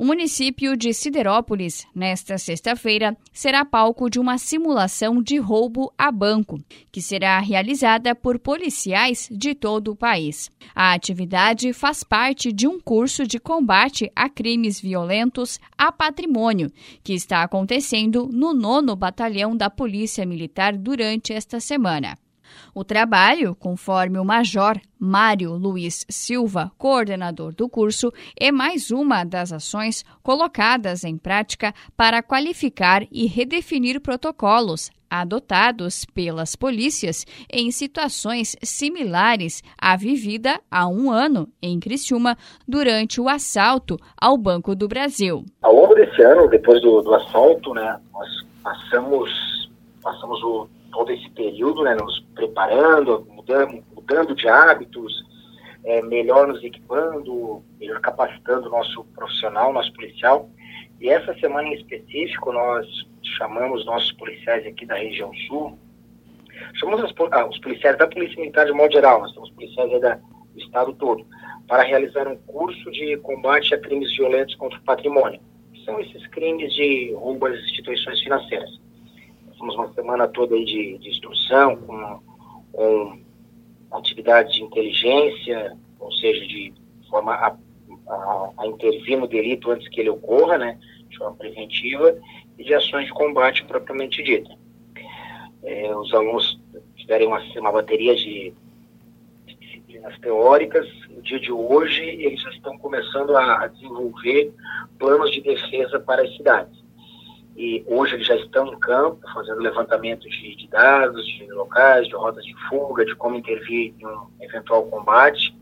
O município de Siderópolis, nesta sexta-feira, será palco de uma simulação de roubo a banco, que será realizada por policiais de todo o país. A atividade faz parte de um curso de combate a crimes violentos a patrimônio, que está acontecendo no nono Batalhão da Polícia Militar durante esta semana. O trabalho, conforme o Major Mário Luiz Silva, coordenador do curso, é mais uma das ações colocadas em prática para qualificar e redefinir protocolos adotados pelas polícias em situações similares à vivida há um ano em Criciúma durante o assalto ao Banco do Brasil. Ao longo desse ano, depois do, do assalto, né, nós passamos, passamos o todo esse período, né, nos preparando, mudando, mudando de hábitos, é, melhor nos equipando, melhor capacitando o nosso profissional, nosso policial. E essa semana em específico, nós chamamos nossos policiais aqui da região sul, chamamos os, ah, os policiais da Polícia Militar de modo geral, nós temos policiais da, do estado todo, para realizar um curso de combate a crimes violentos contra o patrimônio. São esses crimes de roubo às instituições financeiras. Temos uma semana toda aí de, de instrução, com, com atividade de inteligência, ou seja, de forma a, a, a, intervir no delito antes que ele ocorra, né, de forma preventiva, e de ações de combate propriamente dita. É, os alunos tiverem uma, uma bateria de, disciplinas teóricas. No dia de hoje, eles já estão começando a desenvolver planos de defesa para as cidades e hoje eles já estão em campo, fazendo levantamento de, de, dados, de locais, de rotas de fuga, de como intervir em um eventual combate.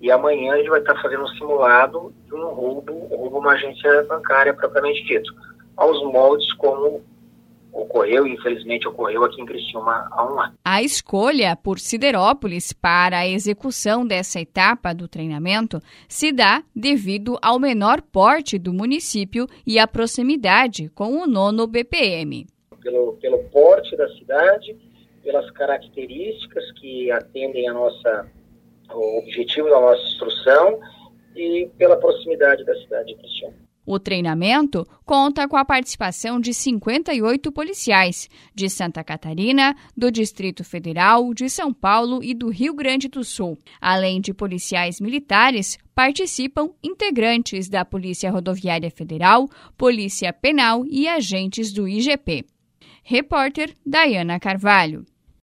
E amanhã a gente vai estar fazendo um simulado de um roubo, um roubo uma agência bancária propriamente dito, aos moldes como ocorreu, infelizmente ocorreu aqui em Criciúma há um ano. A escolha por Siderópolis para a execução dessa etapa do treinamento se dá devido ao menor porte do município e à proximidade com o nono BPM. Pelo, pelo porte da cidade, pelas características que atendem a nossa, o objetivo da nossa instrução e pela proximidade da cidade de Criciúma. O treinamento conta com a participação de 58 policiais de Santa Catarina, do Distrito Federal, de São Paulo e do Rio Grande do Sul. Além de policiais militares, participam integrantes da Polícia Rodoviária Federal, Polícia Penal e agentes do IGP. Repórter Dayana Carvalho.